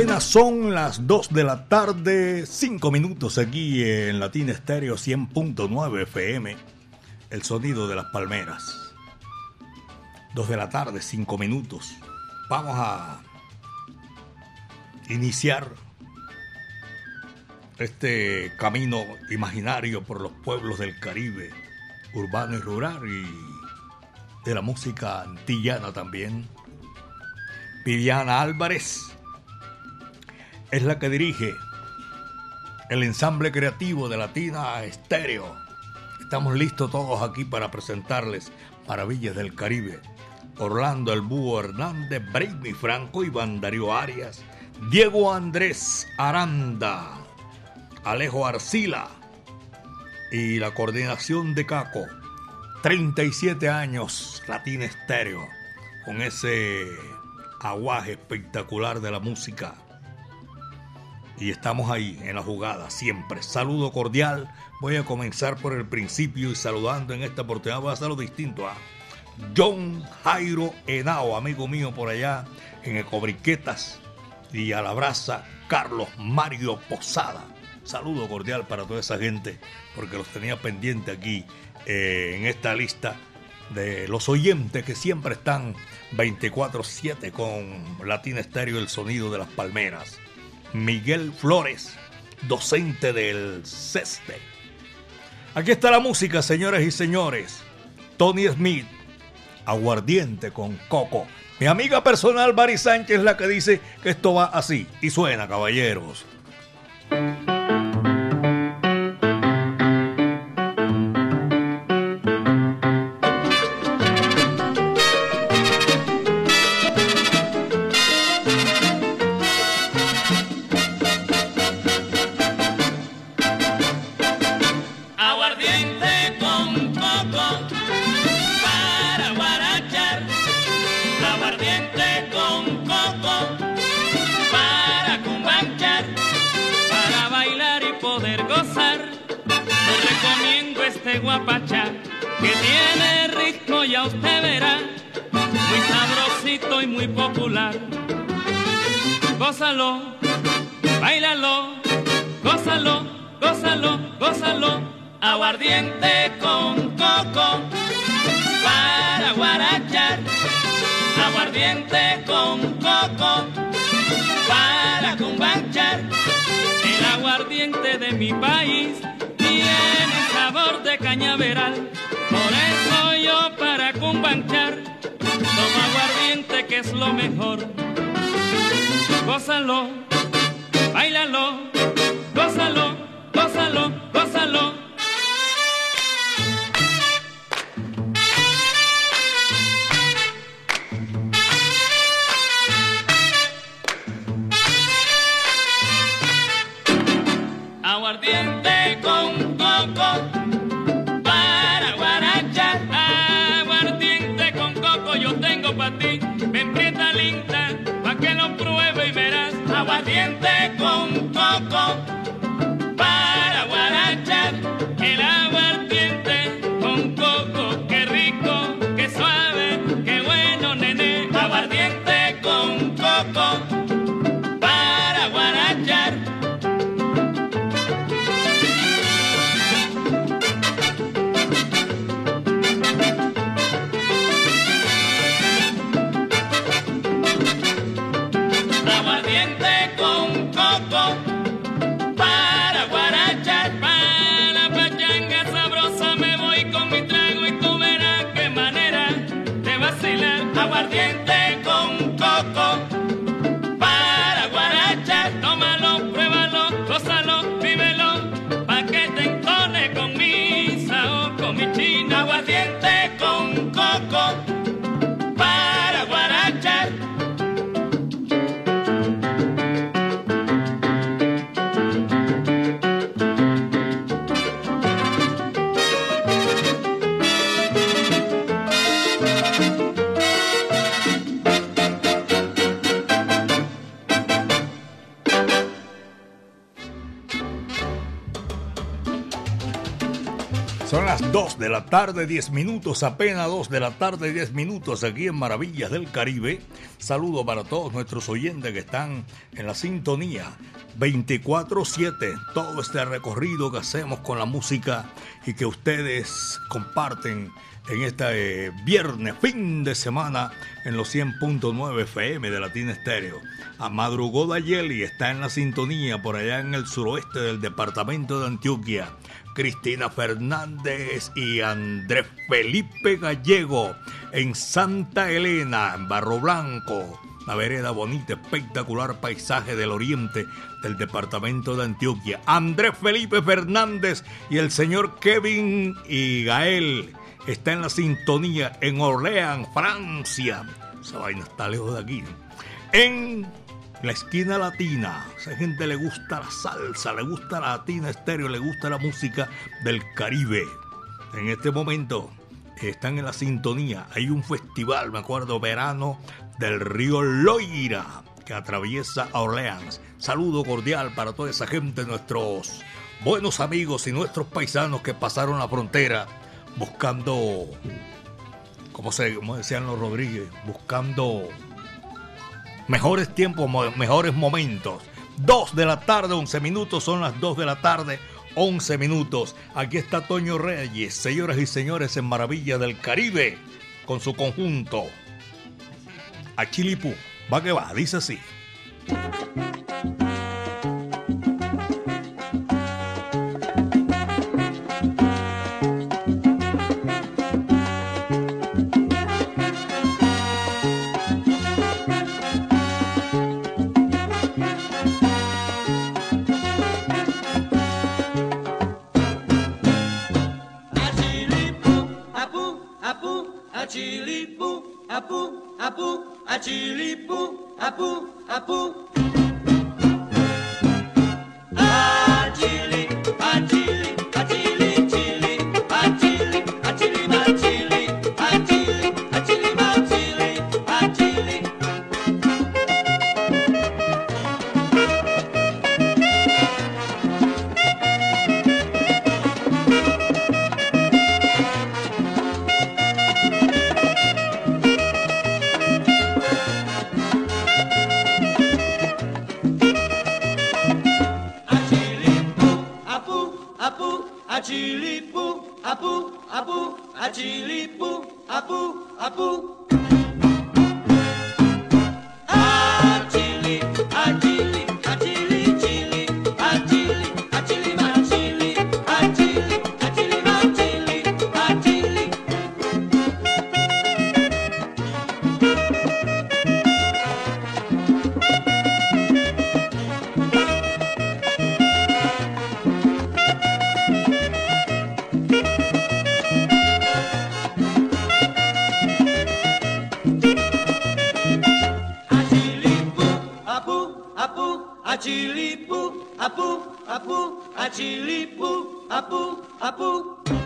Apenas son las 2 de la tarde, 5 minutos aquí en Latina Estéreo 100.9 FM, el sonido de las palmeras. 2 de la tarde, 5 minutos. Vamos a iniciar este camino imaginario por los pueblos del Caribe, urbano y rural, y de la música antillana también. Viviana Álvarez es la que dirige el ensamble creativo de Latina Estéreo. Estamos listos todos aquí para presentarles Maravillas del Caribe. Orlando El Búho Hernández, Brady Franco, Iván Darío Arias, Diego Andrés Aranda, Alejo Arcila y la coordinación de Caco. 37 años, Latina Estéreo, con ese aguaje espectacular de la música y estamos ahí en la jugada siempre. Saludo cordial. Voy a comenzar por el principio y saludando en esta oportunidad voy a hacerlo distinto a John Jairo Henao, amigo mío por allá en Ecobriquetas y a la brasa Carlos Mario Posada. Saludo cordial para toda esa gente porque los tenía pendiente aquí eh, en esta lista de los oyentes que siempre están 24/7 con Latina Estéreo el sonido de las palmeras. Miguel Flores, docente del CESTE. Aquí está la música, señores y señores. Tony Smith, aguardiente con coco. Mi amiga personal, Bari Sánchez, la que dice que esto va así. Y suena, caballeros. un banchar, toma aguardiente que es lo mejor. Gózalo, bailalo, gózalo, gózalo, gózalo. Con coco las 2 de la tarde, 10 minutos, apenas 2 de la tarde, 10 minutos aquí en Maravillas del Caribe. Saludo para todos nuestros oyentes que están en la sintonía 24-7. Todo este recorrido que hacemos con la música y que ustedes comparten en este viernes, fin de semana, en los 100.9 FM de Latina Estéreo. A madrugó Dayeli está en la sintonía por allá en el suroeste del departamento de Antioquia. Cristina Fernández y Andrés Felipe Gallego en Santa Elena, en Barro Blanco. Una vereda bonita, espectacular paisaje del oriente del departamento de Antioquia. Andrés Felipe Fernández y el señor Kevin y Gael está en la sintonía en Orleans, Francia. Esa vaina está lejos de aquí. En la esquina latina. Esa gente le gusta la salsa, le gusta la latina estéreo, le gusta la música del Caribe. En este momento están en la sintonía. Hay un festival, me acuerdo, verano del río Loira que atraviesa Orleans. Saludo cordial para toda esa gente, nuestros buenos amigos y nuestros paisanos que pasaron la frontera buscando, como, se, como decían los Rodríguez, buscando mejores tiempos, mejores momentos. 2 de la tarde, 11 minutos, son las 2 de la tarde, 11 minutos. Aquí está Toño Reyes, señoras y señores, en Maravilla del Caribe, con su conjunto. A Chilipú, va que va, dice así. apu, achilipu, apu, apu, achilipu, apu, apu. apu.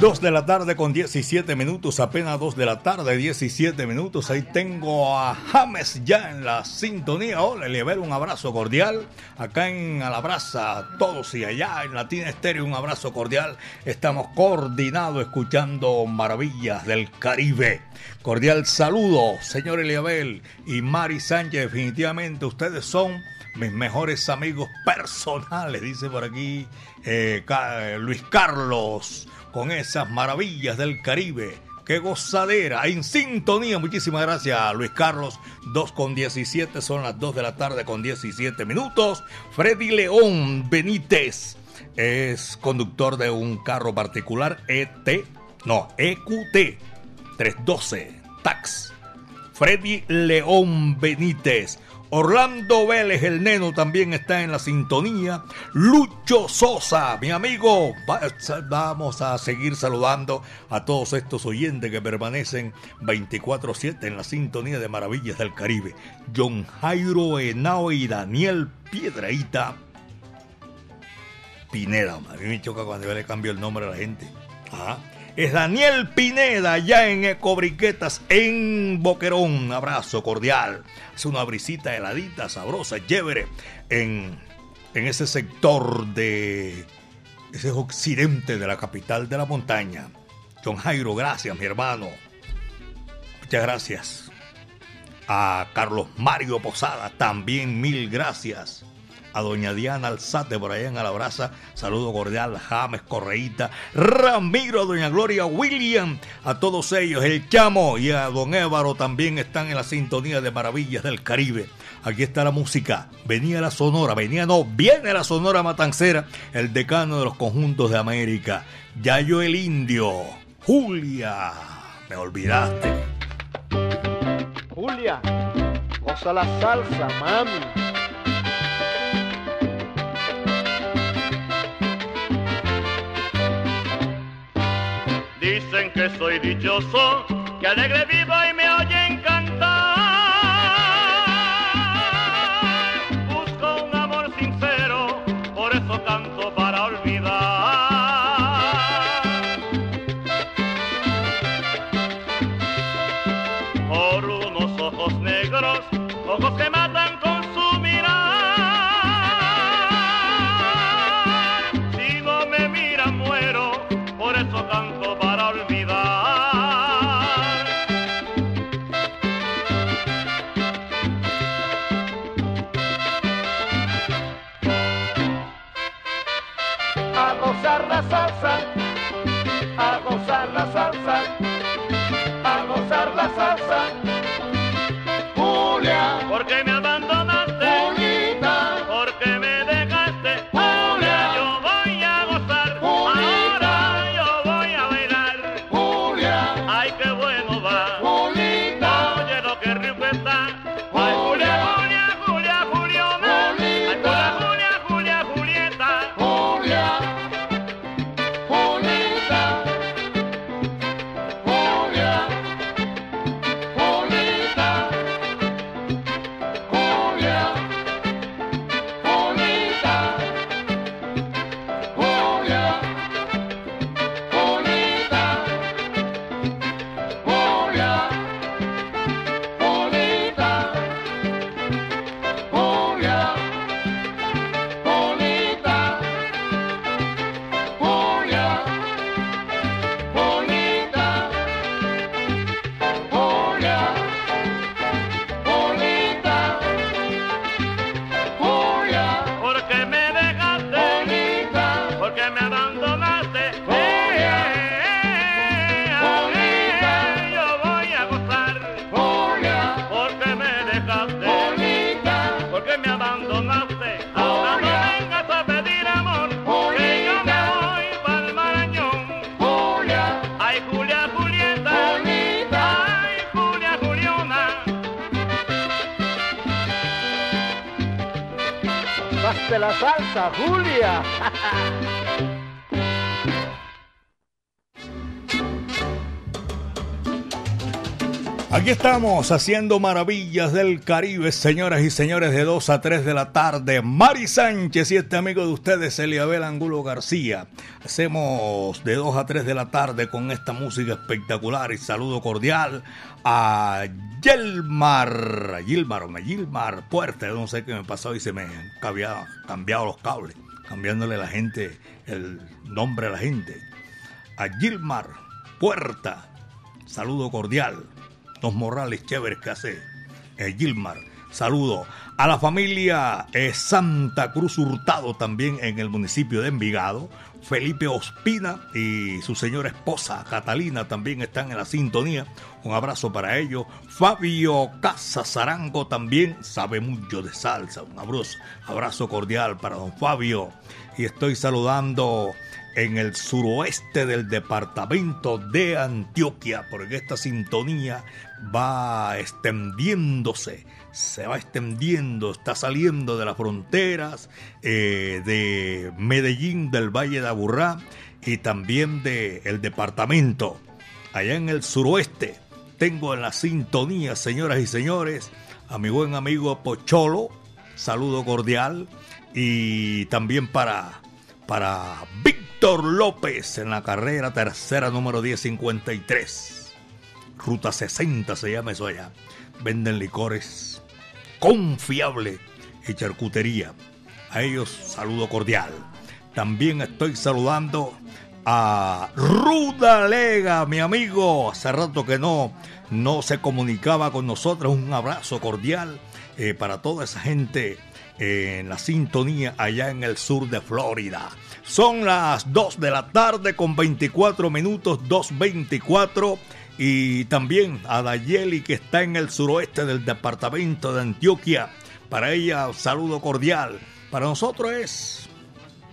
2 de la tarde con 17 minutos, apenas 2 de la tarde, 17 minutos. Ahí tengo a James ya en la sintonía. Hola, le un abrazo cordial. Acá en Alabraza, todos y allá en Latina Estéreo, un abrazo cordial. Estamos coordinados escuchando maravillas del Caribe. Cordial saludo, señor Eliabel y Mari Sánchez. Definitivamente ustedes son mis mejores amigos personales, dice por aquí eh, Luis Carlos con esas maravillas del Caribe. ¡Qué gozadera! En sintonía. Muchísimas gracias, Luis Carlos. 2 con 17, son las 2 de la tarde con 17 minutos. Freddy León Benítez es conductor de un carro particular ET, no, EQT 312 Tax. Freddy León Benítez Orlando Vélez, el neno, también está en la sintonía. Lucho Sosa, mi amigo. Vamos a seguir saludando a todos estos oyentes que permanecen 24-7 en la sintonía de Maravillas del Caribe. John Jairo Henao y Daniel Piedraíta Pineda. A mí me choca cuando yo le cambio el nombre a la gente. Ajá es Daniel Pineda, ya en Ecobriquetas, en Boquerón. Un abrazo cordial. Es una brisita heladita, sabrosa, chévere, en, en ese sector de ese occidente de la capital de la montaña. John Jairo, gracias, mi hermano. Muchas gracias. A Carlos Mario Posada, también mil gracias a doña Diana Alzate por allá en Alabraza. Saludo cordial, James Correíta, Ramiro, doña Gloria William, a todos ellos, el Chamo y a don Évaro también están en la sintonía de Maravillas del Caribe. Aquí está la música. Venía la Sonora, venía no, viene la Sonora Matancera, el decano de los conjuntos de América. Yayo el Indio, Julia, me olvidaste. Julia, goza la salsa, mami. Dicen que soy dichoso, que alegre vivo y me oyen Aquí estamos haciendo maravillas del Caribe, señoras y señores, de 2 a 3 de la tarde. Mari Sánchez y este amigo de ustedes, Eliabel Angulo García. Hacemos de 2 a 3 de la tarde con esta música espectacular y saludo cordial a Gilmar o Gilmar Puerta. No sé qué me pasó y se me han cambiado, cambiado los cables, cambiándole la gente, el nombre a la gente. A Gilmar Puerta, saludo cordial los morrales chéveres que hace eh, Gilmar. Saludo a la familia eh, Santa Cruz Hurtado también en el municipio de Envigado. Felipe Ospina y su señora esposa Catalina también están en la sintonía. Un abrazo para ellos. Fabio Casazarango también sabe mucho de salsa. Un abrazo, abrazo cordial para don Fabio. Y estoy saludando en el suroeste del departamento de Antioquia, porque esta sintonía va extendiéndose, se va extendiendo, está saliendo de las fronteras eh, de Medellín, del Valle de Aburrá y también del el departamento. Allá en el suroeste tengo en la sintonía, señoras y señores, a mi buen amigo Pocholo, saludo cordial, y también para, para Víctor López en la carrera tercera número 1053. Ruta 60 se llama eso allá. Venden licores confiable y charcutería. A ellos saludo cordial. También estoy saludando a Ruda Lega, mi amigo. Hace rato que no, no se comunicaba con nosotros. Un abrazo cordial eh, para toda esa gente en la sintonía allá en el sur de Florida. Son las 2 de la tarde con 24 minutos, 2.24. Y también a Dayeli que está en el suroeste del departamento de Antioquia. Para ella, saludo cordial. Para nosotros es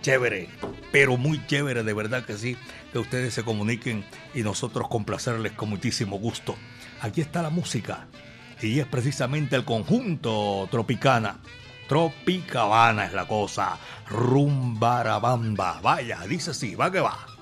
chévere, pero muy chévere, de verdad que sí, que ustedes se comuniquen y nosotros complacerles con muchísimo gusto. Aquí está la música y es precisamente el conjunto Tropicana. Tropicabana es la cosa. Rumbarabamba. Vaya, dice así, va que va.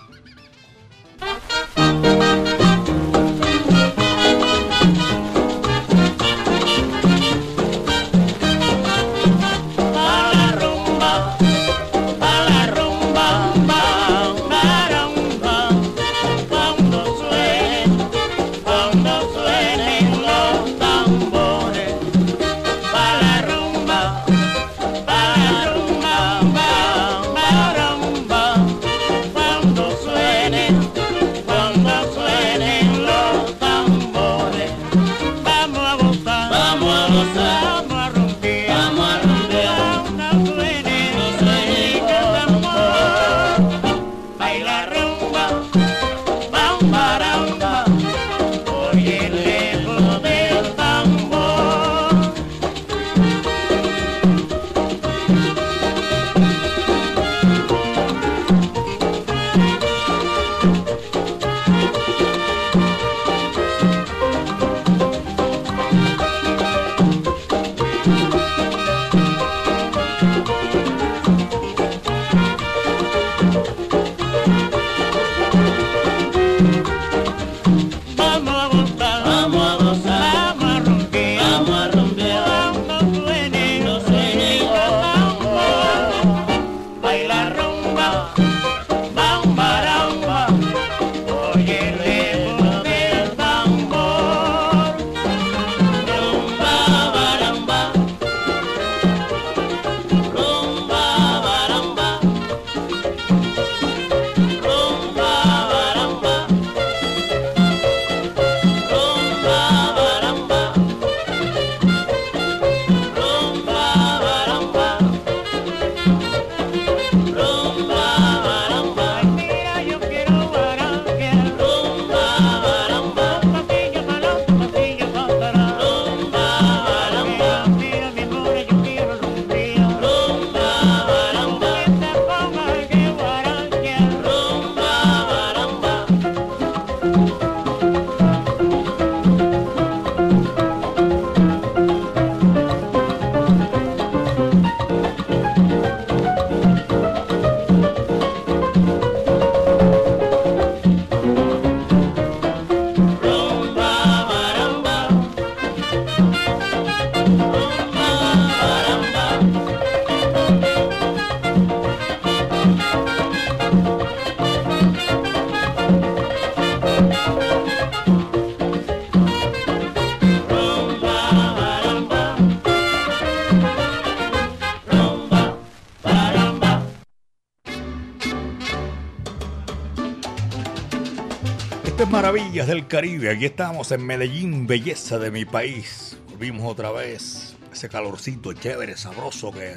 Maravillas del Caribe. Aquí estamos en Medellín, belleza de mi país. Volvimos otra vez. Ese calorcito chévere, sabroso que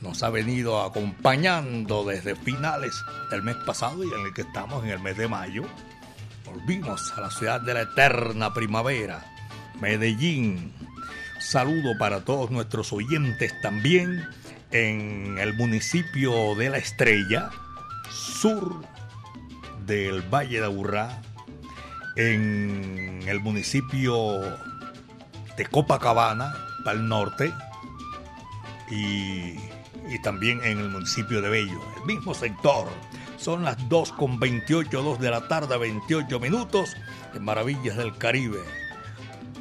nos ha venido acompañando desde finales del mes pasado y en el que estamos en el mes de mayo. Volvimos a la ciudad de la eterna primavera, Medellín. Saludo para todos nuestros oyentes también en el municipio de La Estrella, sur del Valle de Aburrá, en el municipio de Copacabana, para el norte, y, y, también en el municipio de Bello, el mismo sector. Son las 2 con 28, 2 de la tarde, 28 minutos, en Maravillas del Caribe.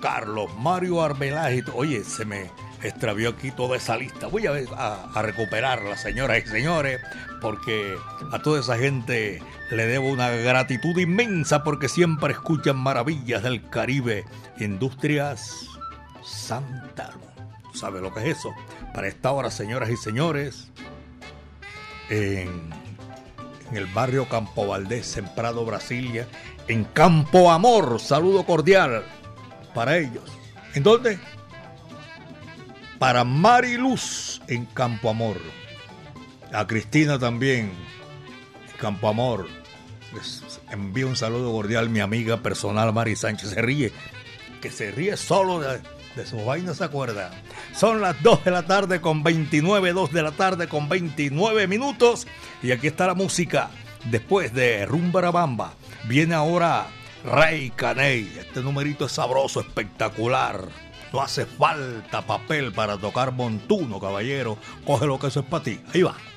Carlos Mario Arbeláez, oye, se me extravió aquí toda esa lista. Voy a, a, a recuperarla, señoras y señores, porque a toda esa gente le debo una gratitud inmensa porque siempre escuchan maravillas del Caribe. Industrias Santa ¿Sabe lo que es eso? Para esta hora, señoras y señores, en, en el barrio Campo Valdés, en Prado, Brasilia, en Campo Amor, saludo cordial para ellos. ¿En dónde? Para Mariluz en Campo Amor. A Cristina también, Campo Amor. Les envío un saludo cordial mi amiga personal Mari Sánchez. Se ríe, que se ríe solo de, de sus vainas, ¿se acuerda? Son las 2 de la tarde con 29, 2 de la tarde con 29 minutos. Y aquí está la música. Después de Rumbarabamba, viene ahora Rey Caney. Este numerito es sabroso, espectacular. No hace falta papel para tocar montuno, caballero. Coge lo que eso es para ti. Ahí va.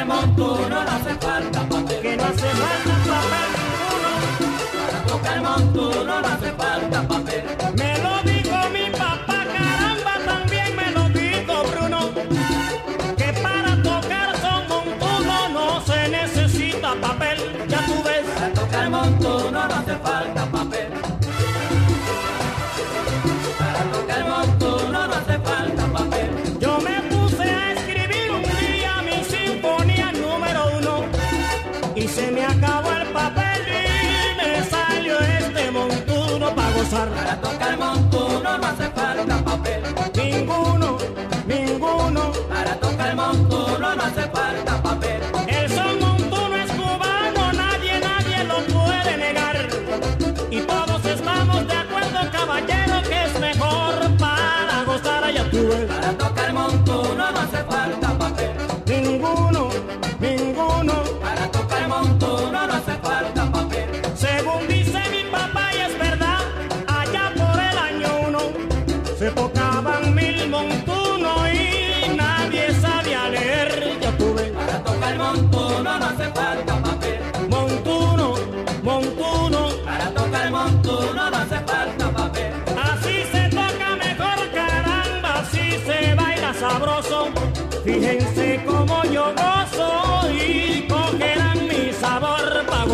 Tocar montuno no hace falta papel. Que no hace falta papel ninguno. Para tocar montuno no hace falta papel.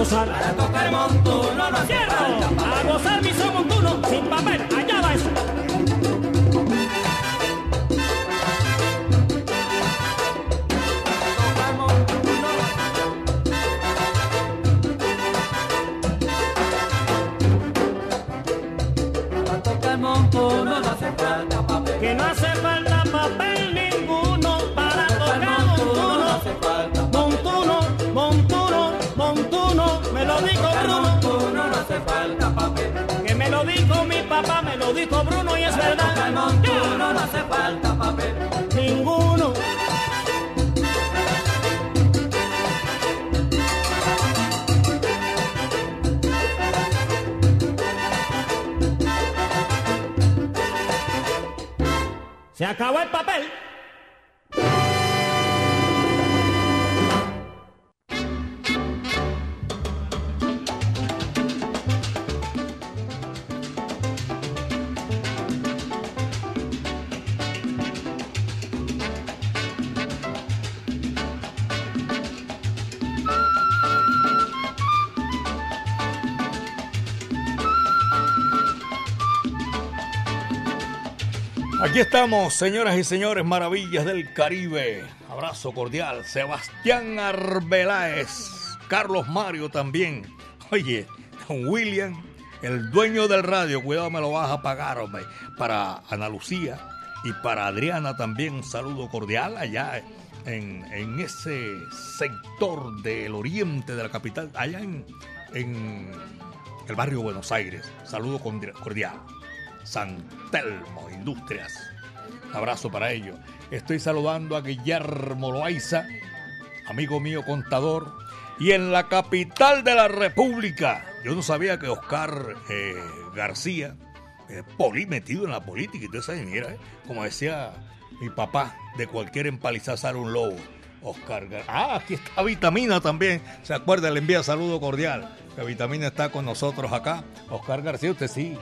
Para tocar montuno no hace Quiero falta a gozar mi Dijo mi papá, me lo dijo Bruno y es Para tocar verdad. montuno no hace falta papel. Ninguno. Se acabó el Aquí estamos, señoras y señores, maravillas del Caribe. Abrazo cordial. Sebastián Arbeláez, Carlos Mario también. Oye, don William, el dueño del radio, cuidado, me lo vas a pagar, hombre. Para Ana Lucía y para Adriana también un saludo cordial allá en, en ese sector del oriente de la capital, allá en, en el barrio Buenos Aires. Saludo cordial. San Telmo Industrias. abrazo para ellos. Estoy saludando a Guillermo Loaiza, amigo mío contador, y en la capital de la República. Yo no sabía que Oscar eh, García, eh, poli metido en la política, y entonces mira, eh, como decía mi papá, de cualquier empalizada sale un lobo. Oscar. Ah, aquí está Vitamina también. ¿Se acuerda? Le envía saludo cordial. La Vitamina está con nosotros acá. Oscar García, usted sí,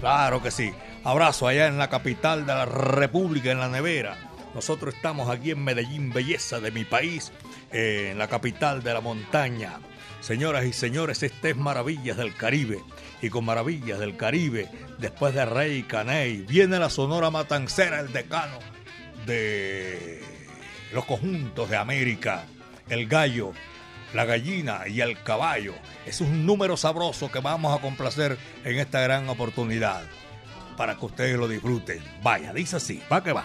Claro que sí. Abrazo allá en la capital de la República, en la nevera. Nosotros estamos aquí en Medellín, belleza de mi país, eh, en la capital de la montaña. Señoras y señores, este es Maravillas del Caribe. Y con Maravillas del Caribe, después de Rey Caney, viene la Sonora Matancera, el decano de los conjuntos de América, el gallo, la gallina y el caballo. Es un número sabroso que vamos a complacer en esta gran oportunidad para que ustedes lo disfruten. Vaya, dice así, va que va.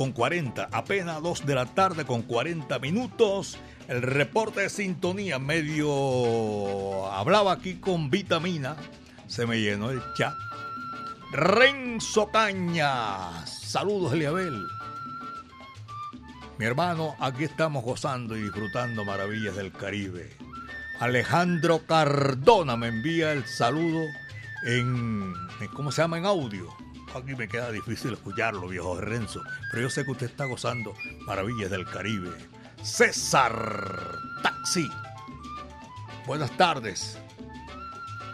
Con 40, apenas 2 de la tarde con 40 minutos. El reporte de sintonía medio hablaba aquí con vitamina. Se me llenó el chat. Renzo Caña. Saludos, Eliabel. Mi hermano, aquí estamos gozando y disfrutando maravillas del Caribe. Alejandro Cardona me envía el saludo en, ¿cómo se llama? En audio. Aquí me queda difícil escucharlo, viejo Renzo, pero yo sé que usted está gozando maravillas del Caribe. César Taxi. Buenas tardes.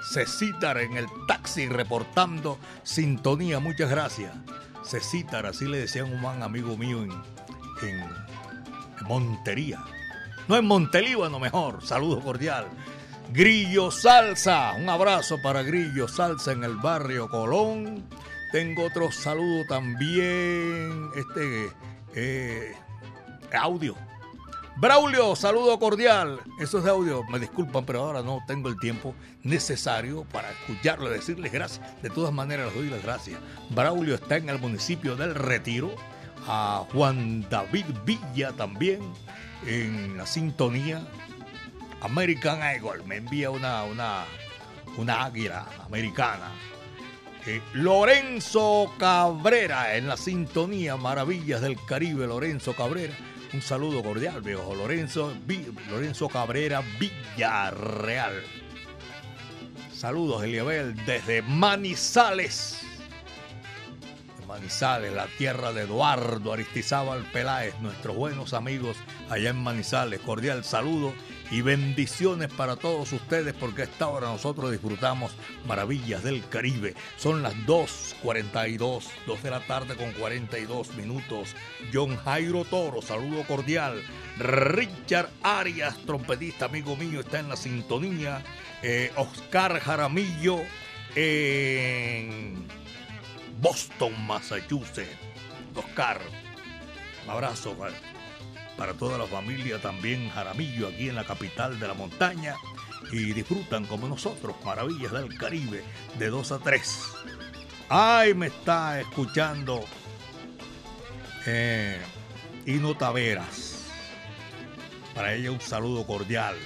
Cecitar en el taxi reportando sintonía. Muchas gracias. Cecitar, así le decían un man amigo mío en, en, Montería. No en Montelíbano mejor. Saludo cordial. Grillo Salsa. Un abrazo para Grillo Salsa en el barrio Colón. Tengo otro saludo también. Este eh, audio. Braulio, saludo cordial. Eso es de audio. Me disculpan, pero ahora no tengo el tiempo necesario para escucharlo, decirles gracias. De todas maneras, les doy las gracias. Braulio está en el municipio del Retiro. A Juan David Villa también en la sintonía. American Eagle me envía una, una, una águila americana. Eh, Lorenzo Cabrera en la sintonía Maravillas del Caribe, Lorenzo Cabrera. Un saludo cordial, viejo Lorenzo, Lorenzo Cabrera Villarreal. Saludos, Eliabel, desde Manizales. Manizales, la tierra de Eduardo Aristizábal Peláez, nuestros buenos amigos allá en Manizales. Cordial saludo y bendiciones para todos ustedes porque a esta hora nosotros disfrutamos maravillas del Caribe. Son las 2.42, 2 de la tarde con 42 minutos. John Jairo Toro, saludo cordial. Richard Arias, trompetista amigo mío, está en la sintonía. Eh, Oscar Jaramillo en Boston, Massachusetts. Oscar, un abrazo para, toda la familia también Jaramillo aquí en la capital de la montaña y disfrutan como nosotros maravillas del Caribe de 2 a 3. Ay, me está escuchando eh, Ino Taveras. Para ella un saludo cordial,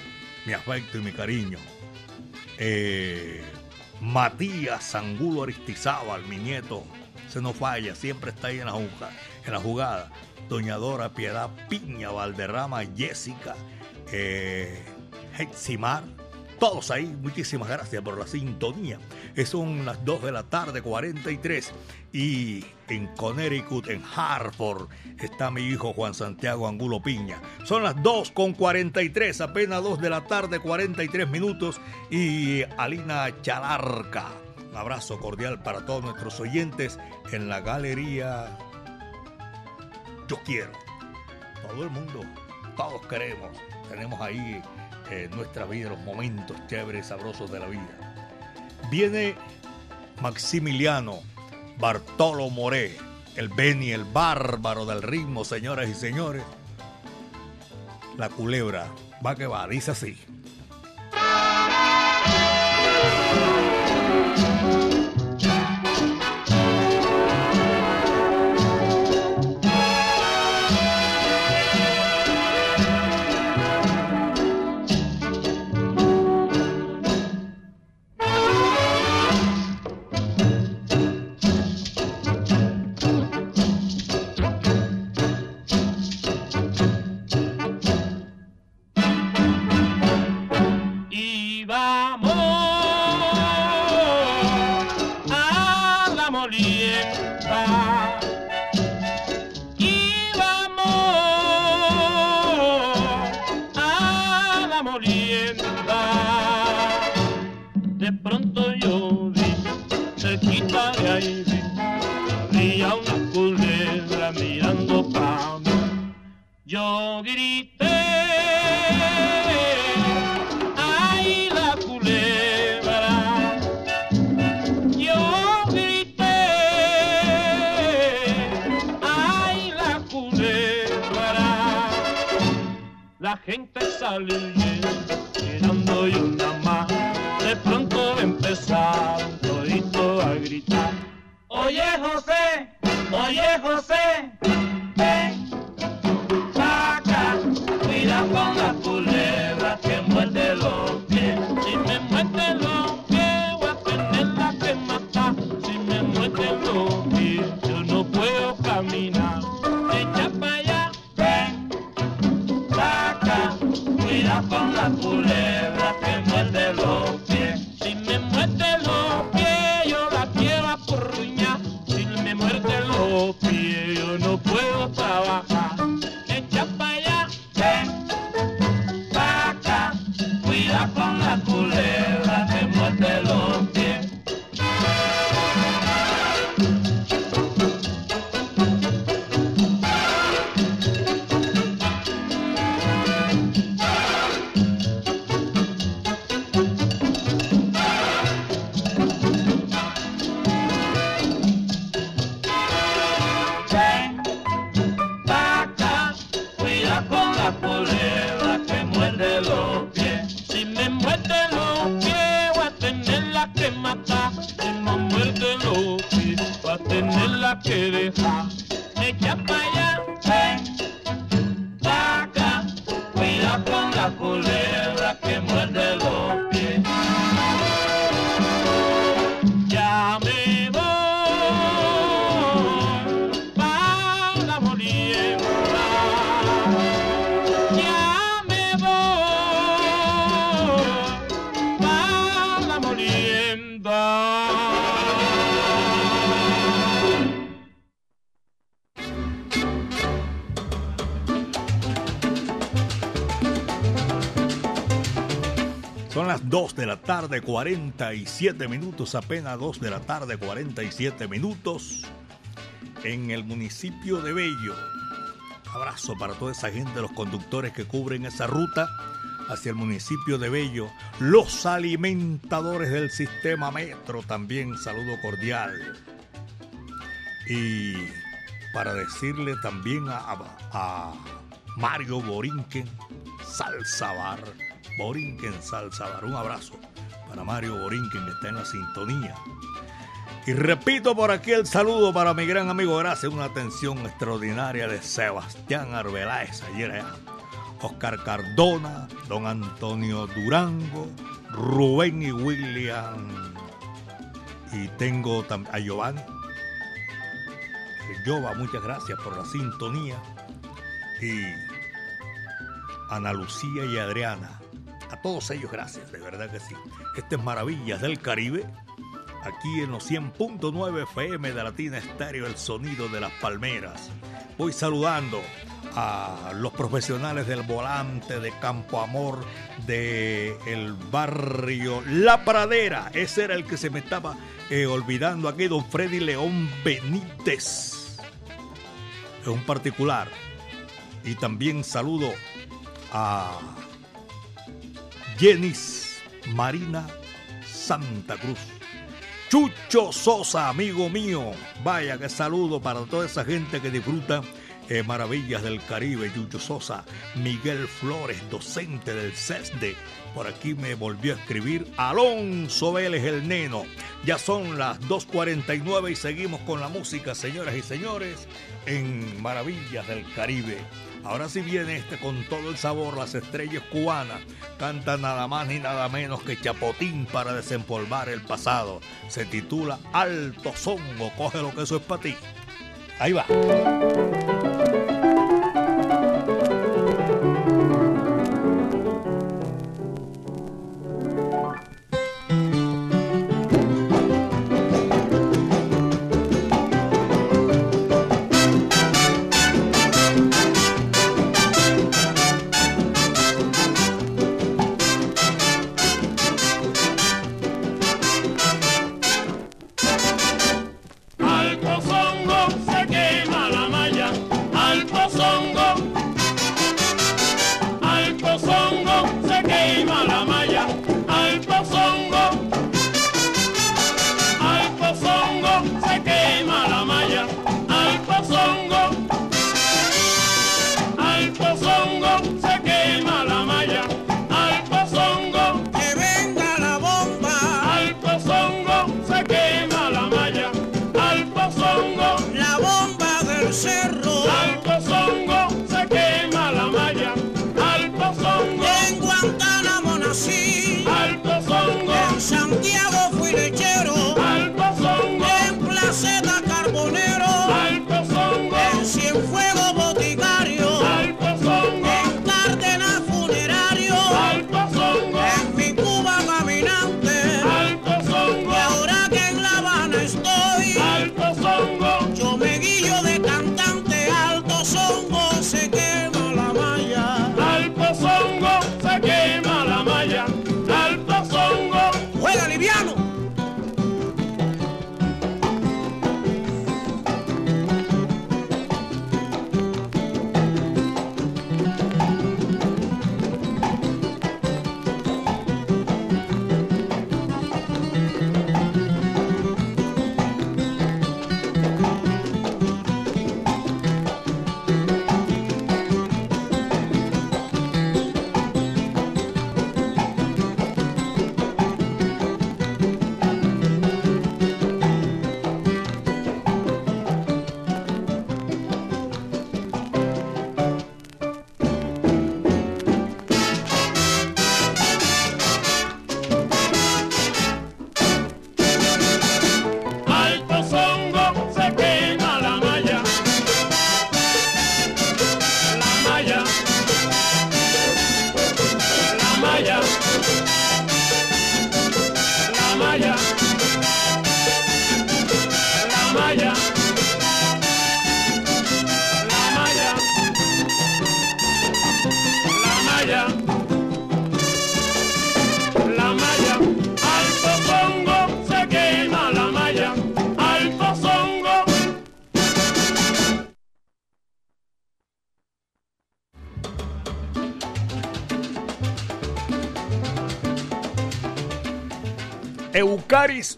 mi afecto y mi cariño. Eh, Matías Angulo Aristizábal, mi nieto, se nos falla, siempre está ahí en la, en la jugada. Doña Dora Piedad Piña, Valderrama, Jessica, eh, Heximar, todos ahí, muchísimas gracias por la sintonía. Son las 2 de la tarde, 43. Y en Connecticut, en Hartford, está mi hijo Juan Santiago Angulo Piña. Son las 2 con 43, apenas 2 de la tarde, 43 minutos. Y Alina Chalarca. Un abrazo cordial para todos nuestros oyentes en la galería Yo Quiero. Todo el mundo, todos queremos. Tenemos ahí eh, nuestra vida, los momentos chéveres, sabrosos de la vida. Viene Maximiliano Bartolo Moré, el Beni, el bárbaro del ritmo, señoras y señores. La culebra, va que va, dice así. Yo grité, ay la culebra. Yo grité, ay la culebra. La gente salió tarde, 47 minutos, apenas 2 de la tarde, 47 minutos, en el municipio de Bello. Abrazo para toda esa gente, los conductores que cubren esa ruta hacia el municipio de Bello, los alimentadores del sistema metro, también saludo cordial. Y para decirle también a, a- Mario Borinquen, Salsa Bar, Borinquen un abrazo para Mario Borinquen que está en la sintonía. Y repito por aquí el saludo para mi gran amigo, gracias, una atención extraordinaria de Sebastián Arbeláez, ayer allá. Oscar Cardona, don Antonio Durango, Rubén y William. Y tengo a Giovanni. Jova, muchas gracias por la sintonía. Y Ana Lucía y Adriana. Todos ellos, gracias, de verdad que sí. Este es Maravillas del Caribe, aquí en los 100.9 FM de Latina Estéreo, el sonido de las palmeras. Voy saludando a los profesionales del volante de Campo Amor, de el barrio La Pradera. Ese era el que se me estaba eh, olvidando aquí, don Freddy León Benítez. Es un particular. Y también saludo a Jenis Marina Santa Cruz. Chucho Sosa, amigo mío. Vaya que saludo para toda esa gente que disfruta eh, Maravillas del Caribe. Chucho Sosa, Miguel Flores, docente del CESDE. Por aquí me volvió a escribir Alonso Vélez el Neno. Ya son las 2.49 y seguimos con la música, señoras y señores, en Maravillas del Caribe. Ahora sí viene este con todo el sabor, las estrellas cubanas. Canta nada más ni nada menos que Chapotín para desempolvar el pasado. Se titula Alto Songo, coge lo que eso es para ti. Ahí va.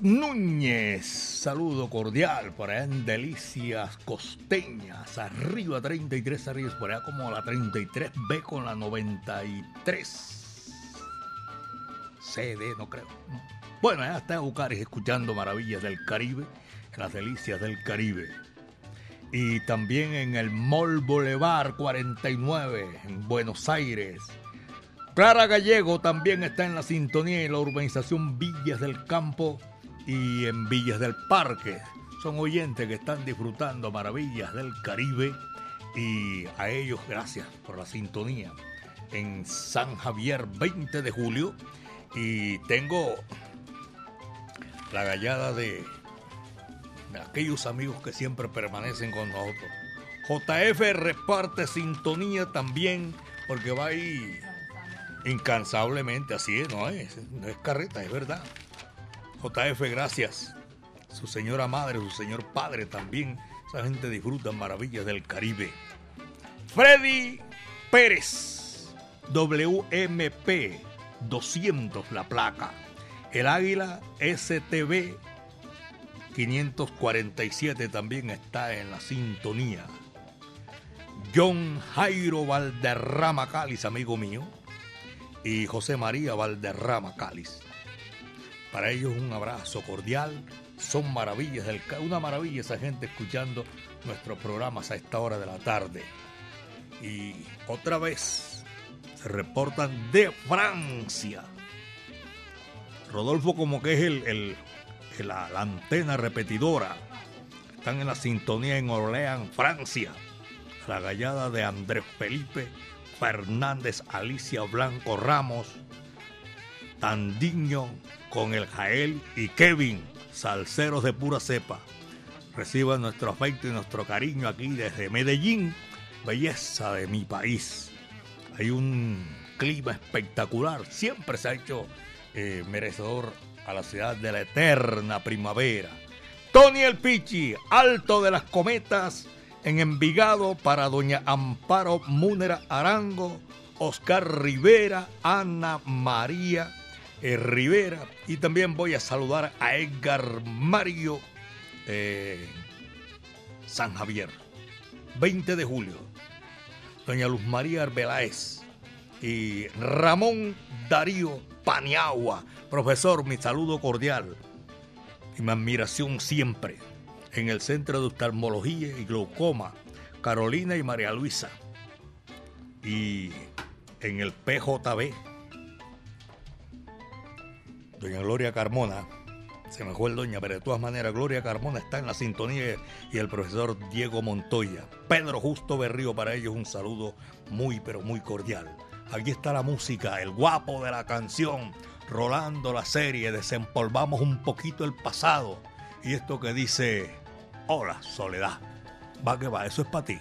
Núñez, saludo cordial por allá en Delicias Costeñas, arriba 33 arriba, por allá como la 33B con la 93. CD, no creo. Bueno, allá está Eucaris escuchando Maravillas del Caribe, las Delicias del Caribe. Y también en el Mall Boulevard 49, en Buenos Aires. Clara Gallego también está en la sintonía en la urbanización Villas del Campo y en Villas del Parque. Son oyentes que están disfrutando maravillas del Caribe y a ellos gracias por la sintonía. En San Javier 20 de julio y tengo la gallada de, aquellos amigos que siempre permanecen con nosotros. JF reparte sintonía también porque va ahí incansablemente, así es, no es, no es carreta, es verdad. JF, gracias. Su señora madre, su señor padre también. Esa gente disfruta maravillas del Caribe. Freddy Pérez, WMP 200 la placa. El Águila STV 547 también está en la sintonía. John Jairo Valderrama Cáliz, amigo mío y José María Valderrama Cáliz. Para ellos un abrazo cordial. Son maravillas una maravilla esa gente escuchando nuestros programas a esta hora de la tarde. Y otra vez se reportan de Francia. Rodolfo como que es el, el- la antena repetidora. Están en la sintonía en Orleans, Francia. La gallada de Andrés Felipe Fernández, Alicia Blanco Ramos, Tandiño con el Jael y Kevin, salseros de pura cepa. Reciban nuestro afecto y nuestro cariño aquí desde Medellín, belleza de mi país. Hay un clima espectacular, siempre se ha hecho eh, merecedor a la ciudad de la eterna primavera. Tony el Pichi, alto de las cometas, en Envigado para doña Amparo Múnera Arango, Oscar Rivera, Ana María eh, Rivera. Y también voy a saludar a Edgar Mario eh, San Javier, 20 de julio, doña Luz María Arbeláez y Ramón Darío Paniagua, profesor, mi saludo cordial y mi admiración siempre en el Centro de Oftalmología y Glaucoma, Carolina y María Luisa. Y en el PJB, doña Gloria Carmona, se me fue el doña, pero de todas maneras, Gloria Carmona está en la sintonía y el profesor Diego Montoya. Pedro Justo Berrío, para ellos un saludo muy, pero muy cordial. Aquí está la música, el guapo de la canción, rolando la serie, desempolvamos un poquito el pasado. Y esto que dice, hola, soledad. Va que va, eso es para ti.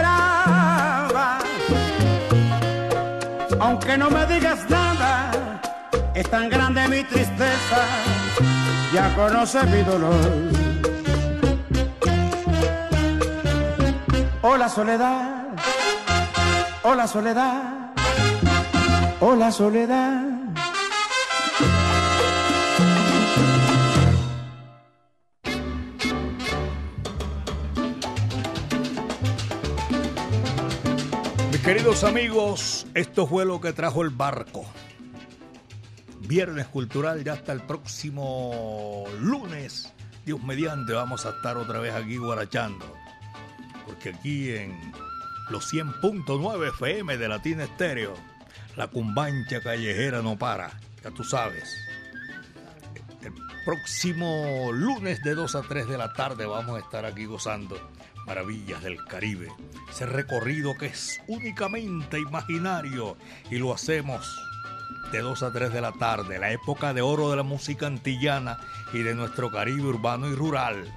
aunque no me digas nada, es tan grande mi tristeza, ya conoces mi dolor. Hola soledad, hola soledad, hola soledad. Queridos amigos, esto fue lo que trajo el barco. Viernes Cultural ya hasta el próximo lunes. Dios mediante, vamos a estar otra vez aquí guarachando. Porque aquí en los 100.9 FM de Latina Estéreo, la cumbancha callejera no para. Ya tú sabes. El próximo lunes de 2 a 3 de la tarde vamos a estar aquí gozando maravillas del Caribe. Ese recorrido que es únicamente imaginario y lo hacemos de 2 a 3 de la tarde, la época de oro de la música antillana y de nuestro Caribe urbano y rural.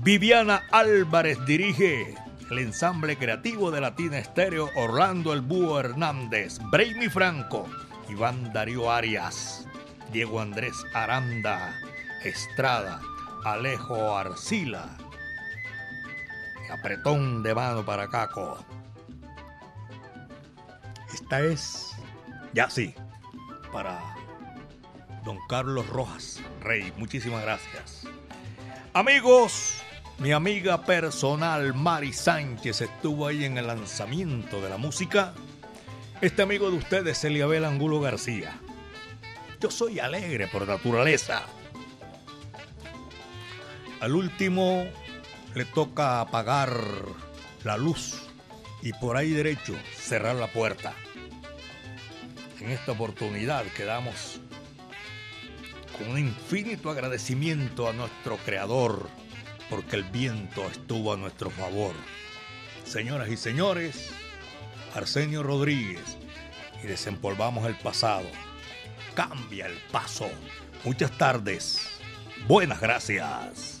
Viviana Álvarez dirige el ensamble creativo de Latina Estéreo, Orlando El Búho Hernández, Brainy Franco, Iván Darío Arias, Diego Andrés Aranda, Estrada, Alejo Arcila, apretón de mano para Caco. Esta es, ya sí, para don Carlos Rojas Rey. Muchísimas gracias. Amigos, mi amiga personal Mari Sánchez estuvo ahí en el lanzamiento de la música. Este amigo de ustedes, Eliabel Angulo García. Yo soy alegre por naturaleza. Al último le toca apagar la luz y por ahí derecho cerrar la puerta. En esta oportunidad quedamos con un infinito agradecimiento a nuestro Creador porque el viento estuvo a nuestro favor. Señoras y señores, Arsenio Rodríguez y desempolvamos el pasado. Cambia el paso. Muchas tardes. Buenas gracias.